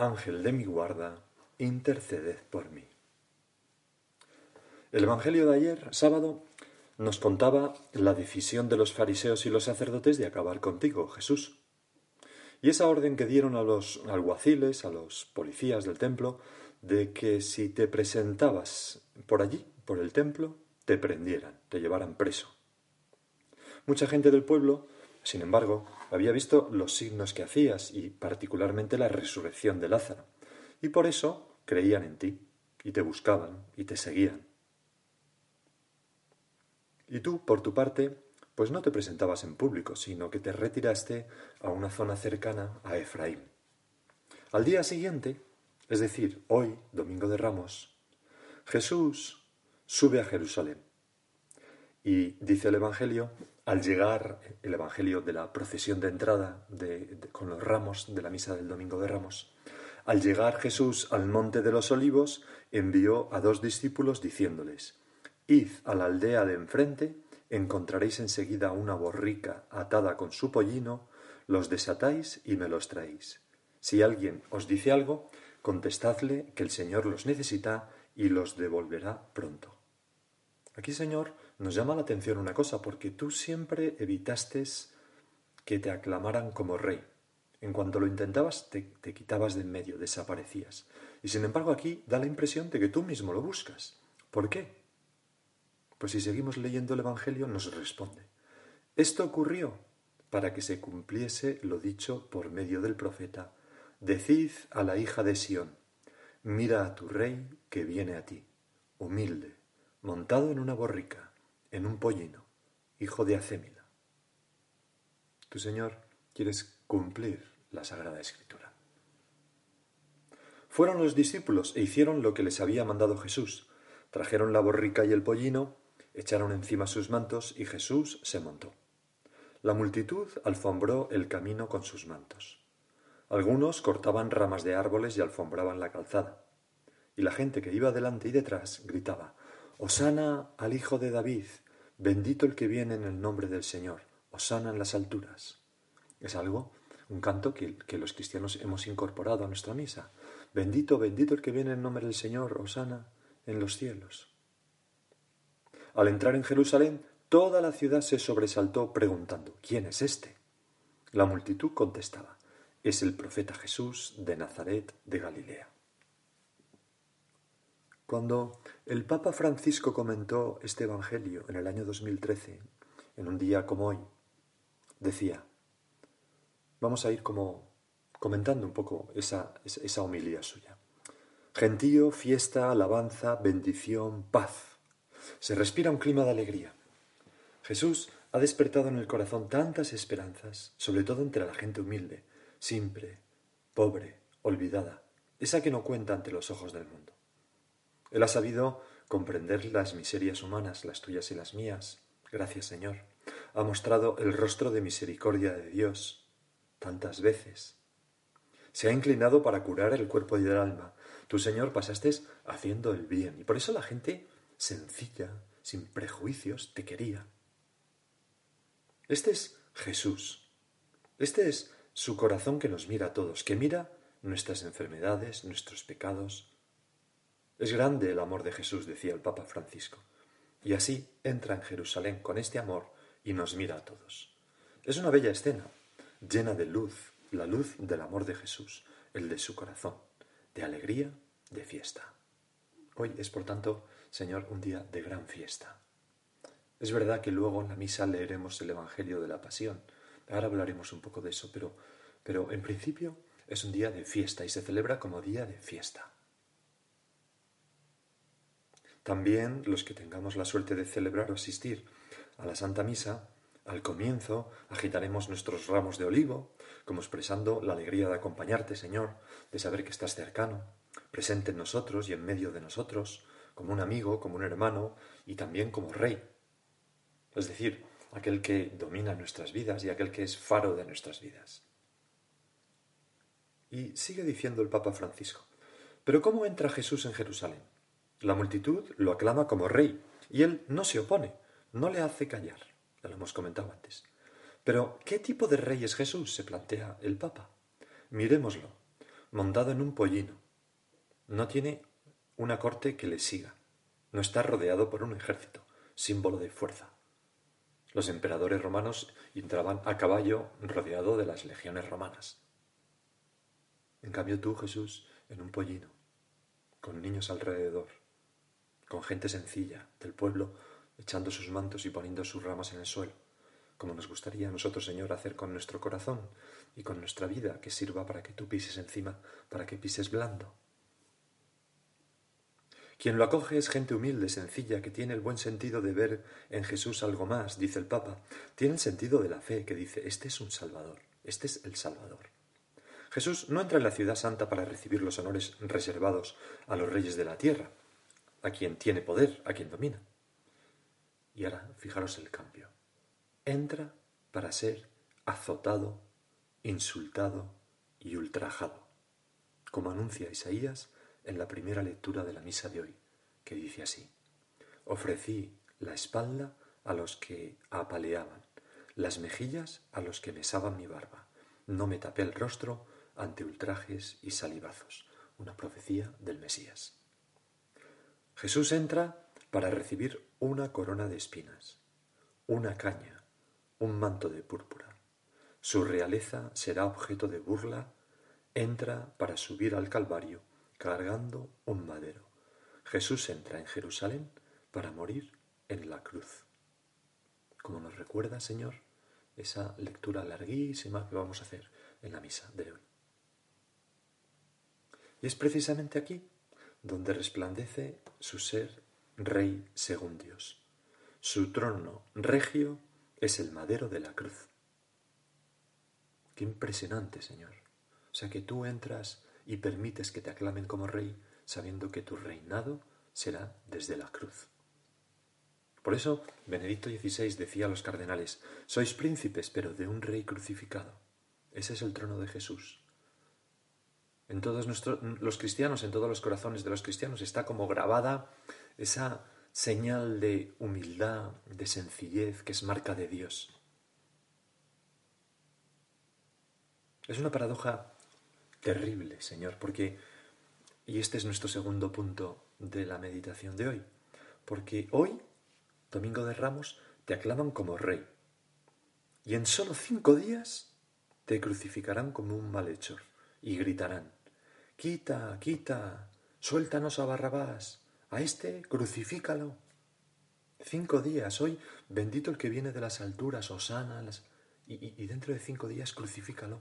Ángel de mi guarda, interceded por mí. El Evangelio de ayer, sábado, nos contaba la decisión de los fariseos y los sacerdotes de acabar contigo, Jesús. Y esa orden que dieron a los alguaciles, a los policías del templo, de que si te presentabas por allí, por el templo, te prendieran, te llevaran preso. Mucha gente del pueblo sin embargo, había visto los signos que hacías y particularmente la resurrección de Lázaro, y por eso creían en ti, y te buscaban, y te seguían. Y tú, por tu parte, pues no te presentabas en público, sino que te retiraste a una zona cercana a Efraín. Al día siguiente, es decir, hoy, Domingo de Ramos, Jesús sube a Jerusalén. Y dice el Evangelio al llegar el Evangelio de la procesión de entrada con los ramos de la misa del Domingo de Ramos, al llegar Jesús al monte de los olivos, envió a dos discípulos diciéndoles, Id a la aldea de enfrente, encontraréis enseguida una borrica atada con su pollino, los desatáis y me los traéis. Si alguien os dice algo, contestadle que el Señor los necesita y los devolverá pronto. Aquí, Señor, nos llama la atención una cosa, porque tú siempre evitaste que te aclamaran como rey. En cuanto lo intentabas, te, quitabas de en medio, desaparecías. Y sin embargo aquí da la impresión de que tú mismo lo buscas. ¿Por qué? Pues si seguimos leyendo el Evangelio nos responde. Esto ocurrió para que se cumpliese lo dicho por medio del profeta. Decid a la hija de Sión, mira a tu rey que viene a ti, humilde, montado en una borrica en un pollino, hijo de Acémila. Tu Señor quieres cumplir la Sagrada Escritura. Fueron los discípulos e hicieron lo que les había mandado Jesús. Trajeron la borrica y el pollino, echaron encima sus mantos y Jesús se montó. La multitud alfombró el camino con sus mantos. Algunos cortaban ramas de árboles y alfombraban la calzada. Y la gente que iba delante y detrás gritaba Osana al Hijo de David, bendito el que viene en el nombre del Señor, Osana en las alturas. Es algo, un canto que, los cristianos hemos incorporado a nuestra misa. Bendito, bendito el que viene en el nombre del Señor, Osana en los cielos. Al entrar en Jerusalén, toda la ciudad se sobresaltó preguntando, ¿quién es este? La multitud contestaba, es el profeta Jesús de Nazaret de Galilea. Cuando el Papa Francisco comentó este Evangelio en el año 2013, en un día como hoy, decía, vamos a ir como comentando un poco esa, esa homilía suya. Gentío, fiesta, alabanza, bendición, paz. Se respira un clima de alegría. Jesús ha despertado en el corazón tantas esperanzas, sobre todo entre la gente humilde, simple, pobre, olvidada, esa que no cuenta ante los ojos del mundo. Él ha sabido comprender las miserias humanas, las tuyas y las mías. Gracias, Señor. Ha mostrado el rostro de misericordia de Dios tantas veces. Se ha inclinado para curar el cuerpo y el alma. Tu Señor pasaste haciendo el bien. Y por eso la gente sencilla, sin prejuicios, te quería. Este es Jesús. Este es su corazón que nos mira a todos, que mira nuestras enfermedades, nuestros pecados, es grande el amor de Jesús, decía el Papa Francisco. Y así entra en Jerusalén con este amor y nos mira a todos. Es una bella escena, llena de luz, la luz del amor de Jesús, el de su corazón, de alegría, de fiesta. Hoy es, por tanto, Señor, un día de gran fiesta. Es verdad que luego en la misa leeremos el Evangelio de la Pasión. Ahora hablaremos un poco de eso, pero, pero en principio es un día de fiesta y se celebra como día de fiesta. También los que tengamos la suerte de celebrar o asistir a la Santa Misa, Al comienzo agitaremos nuestros ramos de olivo, como expresando la alegría de acompañarte, Señor, de saber que estás cercano, presente en nosotros y en medio de nosotros, como un amigo, como un hermano y también como rey. Es decir, aquel que domina nuestras vidas y aquel que es faro de nuestras vidas. Y sigue diciendo el Papa Francisco, pero ¿cómo entra Jesús en Jerusalén? La multitud lo aclama como rey y él no se opone, no le hace callar. Ya lo hemos comentado antes. Pero, ¿qué tipo de rey es Jesús? se plantea el Papa. Miremoslo, montado en un pollino. No tiene una corte que le siga. No está rodeado por un ejército, símbolo de fuerza. Los emperadores romanos entraban a caballo rodeado de las legiones romanas. En cambio tú, Jesús, en un pollino, con niños alrededor, con gente sencilla del pueblo, echando sus mantos y poniendo sus ramas en el suelo, como nos gustaría a nosotros, Señor, hacer con nuestro corazón y con nuestra vida, que sirva para que tú pises encima, para que pises blando. Quien lo acoge es gente humilde, sencilla, que tiene el buen sentido de ver en Jesús algo más, dice el Papa. Tiene el sentido de la fe, que dice, este es un Salvador, este es el Salvador. Jesús no entra en la ciudad santa para recibir los honores reservados a los reyes de la tierra, a quien tiene poder, a quien domina. Y ahora, fijaros el cambio. Entra para ser azotado, insultado y ultrajado, como anuncia Isaías en la primera lectura de la misa de hoy, que dice así, ofrecí la espalda a los que apaleaban, las mejillas a los que besaban mi barba, no me tapé el rostro ante ultrajes y salivazos, una profecía del Mesías. Jesús entra para recibir una corona de espinas, una caña, un manto de púrpura. Su realeza será objeto de burla, entra para subir al Calvario cargando un madero. Jesús entra en Jerusalén para morir en la cruz. Como nos recuerda, Señor, esa lectura larguísima que vamos a hacer en la misa de hoy. Y es precisamente aquí donde resplandece su ser rey según Dios. Su trono regio es el madero de la cruz. Qué impresionante, Señor. O sea que tú entras y permites que te aclamen como rey, sabiendo que tu reinado será desde la cruz. Por eso Benedicto XVI decía a los cardenales, sois príncipes, pero de un rey crucificado. Ese es el trono de Jesús. En todos nuestros, los cristianos, en todos los corazones de los cristianos, está como grabada esa señal de humildad, de sencillez, que es marca de Dios. Es una paradoja terrible, Señor, porque, y este es nuestro segundo punto de la meditación de hoy, porque hoy, Domingo de Ramos, te aclaman como rey, y en solo cinco días te crucificarán como un malhechor, y gritarán, quita, quita, suéltanos a Barrabás, a este crucifícalo. Cinco días, hoy bendito el que viene de las alturas, Osana, y, y dentro de cinco días crucifícalo.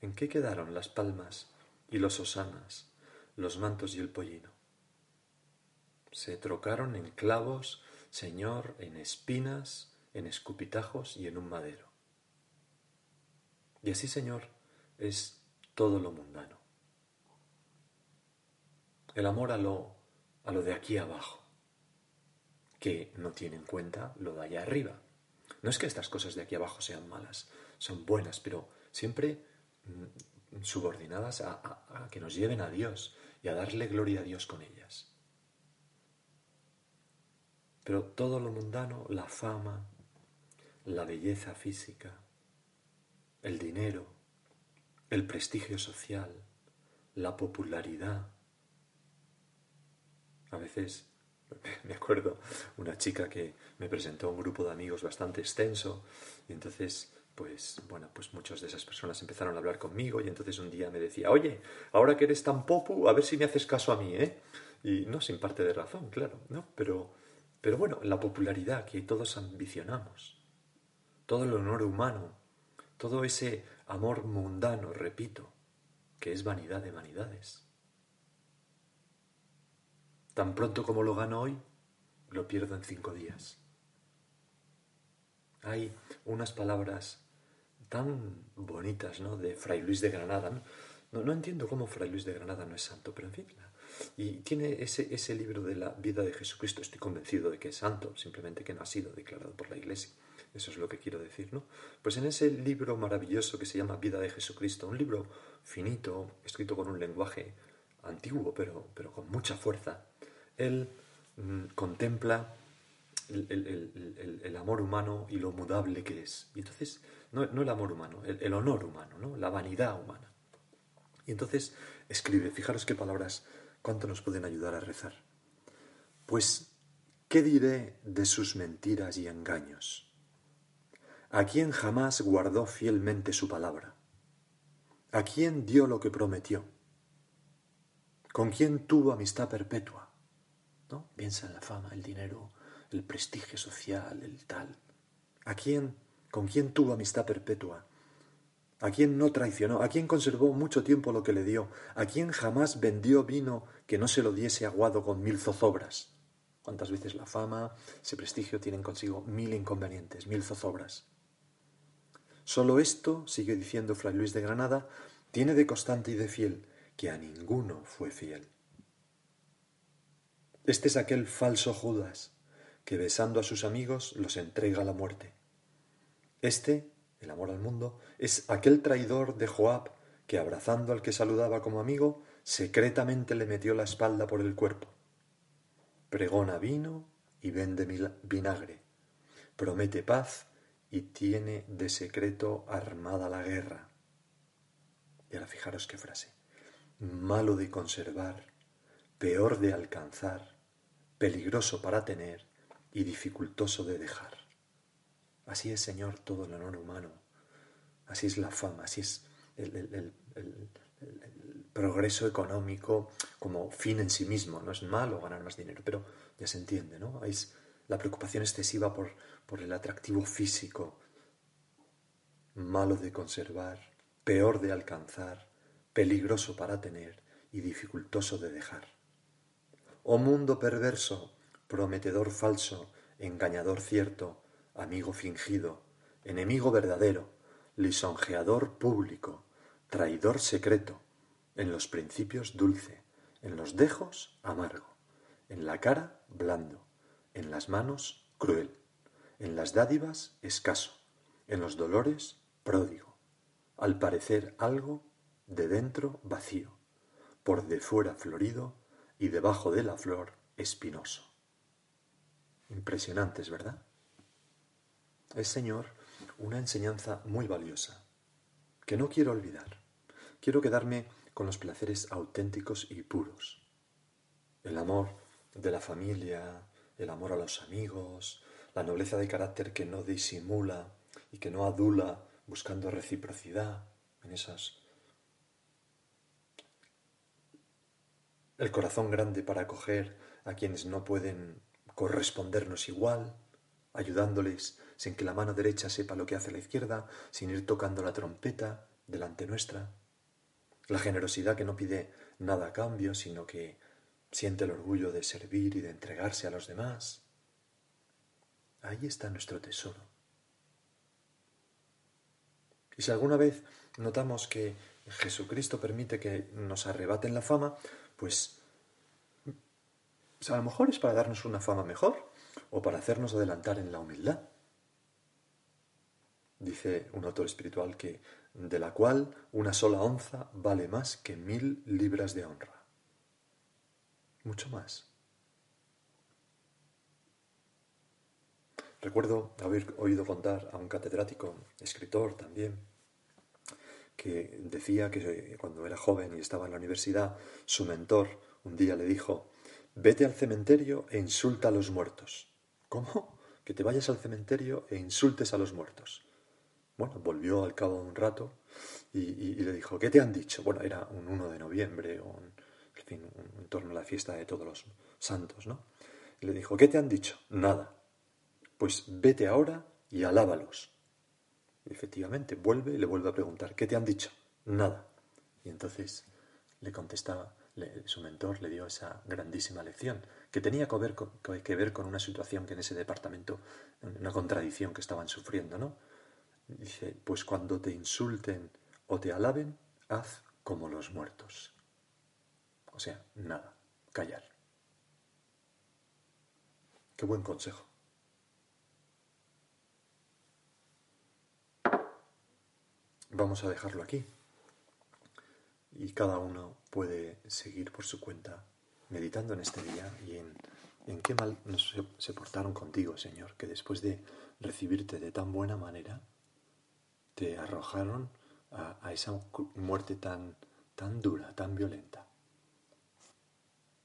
¿En qué quedaron las palmas y los osanas, los mantos y el pollino? Se trocaron en clavos, Señor, en espinas, en escupitajos y en un madero. Y así, Señor, es todo lo mundano. El amor a lo, a lo de aquí abajo, que no tiene en cuenta lo de allá arriba. No es que estas cosas de aquí abajo sean malas, son buenas, pero siempre Mm, subordinadas a, que nos lleven a Dios y a darle gloria a Dios con ellas. Pero todo lo mundano, la fama, la belleza física, el dinero, el prestigio social, la popularidad. A veces me acuerdo una chica que me presentó a un grupo de amigos bastante extenso y entonces pues bueno, pues muchas de esas personas empezaron a hablar conmigo y entonces un día me decía, oye, ahora que eres tan popu, a ver si me haces caso a mí, ¿eh? Y no sin parte de razón, claro, ¿no? Pero, pero bueno, la popularidad que todos ambicionamos, todo el honor humano, todo ese amor mundano, repito, que es vanidad de vanidades. Tan pronto como lo gano hoy, lo pierdo en cinco días. hay unas palabras tan bonitas, ¿no? De Fray Luis de Granada, ¿no? Entiendo cómo Fray Luis de Granada no es santo, pero en fin. Y tiene ese, ese libro de la vida de Jesucristo, estoy convencido de que es santo, simplemente que no ha sido declarado por la Iglesia. Eso es lo que quiero decir, ¿no? Pues en ese libro maravilloso que se llama Vida de Jesucristo, un libro finito, escrito con un lenguaje antiguo, pero, pero con mucha fuerza, él mm, contempla el, amor humano y lo mudable que es. Y entonces, no, el amor humano, el, honor humano, ¿no? la vanidad humana. Y entonces escribe, fijaros qué palabras, cuánto nos pueden ayudar a rezar. Pues, ¿qué diré de sus mentiras y engaños? ¿A quién jamás guardó fielmente su palabra? ¿A quién dio lo que prometió? ¿Con quién tuvo amistad perpetua? ¿No? Piensa en la fama, el dinero, el prestigio social, el tal. ¿A quién, con quién tuvo amistad perpetua? ¿A quién no traicionó? ¿A quién conservó mucho tiempo lo que le dio? ¿A quién jamás vendió vino que no se lo diese aguado con mil zozobras? ¿Cuántas veces la fama, ese prestigio tienen consigo mil inconvenientes, mil zozobras? Solo esto, sigue diciendo Fray Luis de Granada, tiene de constante y de fiel que a ninguno fue fiel. Este es aquel falso Judas que besando a sus amigos los entrega a la muerte. Este, el amor al mundo, es aquel traidor de Joab que abrazando al que saludaba como amigo, secretamente le metió la espalda por el cuerpo. Pregona vino y vende vinagre. Promete paz y tiene de secreto armada la guerra. Y ahora fijaros qué frase. Malo de conservar, peor de alcanzar, peligroso para tener y dificultoso de dejar. Así es, Señor, todo el honor humano. Así es la fama, así es el, progreso económico como fin en sí mismo. No es malo ganar más dinero, pero ya se entiende, ¿no? Es la preocupación excesiva por, por el atractivo físico, malo de conservar, peor de alcanzar, peligroso para tener y dificultoso de dejar. Oh mundo perverso, prometedor falso, engañador cierto, amigo fingido, enemigo verdadero, lisonjeador público, traidor secreto, en los principios dulce, en los dejos amargo, en la cara blando, en las manos cruel, en las dádivas escaso, en los dolores pródigo, al parecer algo de dentro vacío, por de fuera florido y debajo de la flor espinoso. Impresionantes, ¿verdad? Es, Señor, una enseñanza muy valiosa, que no quiero olvidar. Quiero quedarme con los placeres auténticos y puros. El amor de la familia, el amor a los amigos, la nobleza de carácter que no disimula y que no adula buscando reciprocidad en esas el corazón grande para acoger a quienes no pueden correspondernos igual, ayudándoles sin que la mano derecha sepa lo que hace la izquierda, sin ir tocando la trompeta delante nuestra. La generosidad que no pide nada a cambio, sino que siente el orgullo de servir y de entregarse a los demás. Ahí está nuestro tesoro. Y si alguna vez notamos que Jesucristo permite que nos arrebaten la fama, pues a lo mejor es para darnos una fama mejor o para hacernos adelantar en la humildad. Dice un autor espiritual que de la cual una sola onza vale más que mil libras de honra. Mucho más. Recuerdo haber oído contar a un catedrático, escritor también, que decía que cuando era joven y estaba en la universidad, su mentor un día le dijo, vete al cementerio e insulta a los muertos. ¿Cómo? Que te vayas al cementerio e insultes a los muertos. Bueno, volvió al cabo de un rato y, le dijo, ¿qué te han dicho? Bueno, era un 1 de noviembre, en fin, en torno a la fiesta de todos los santos, ¿no? Y le dijo, ¿qué te han dicho? Nada. Pues vete ahora y alábalos. Y efectivamente, vuelve y le vuelve a preguntar, ¿qué te han dicho? Nada. Y entonces le contestaba, su mentor le dio esa grandísima lección. que tenía que que ver con una situación que en ese departamento, una contradicción que estaban sufriendo, ¿no? Dice, pues cuando te insulten o te alaben, haz como los muertos. O sea, nada, callar. Qué buen consejo. Vamos a dejarlo aquí y cada uno puede seguir por su cuenta meditando en este día y en, en qué mal se, portaron contigo, Señor, que después de recibirte de tan buena manera, te arrojaron a, a esa muerte tan, tan dura, tan violenta.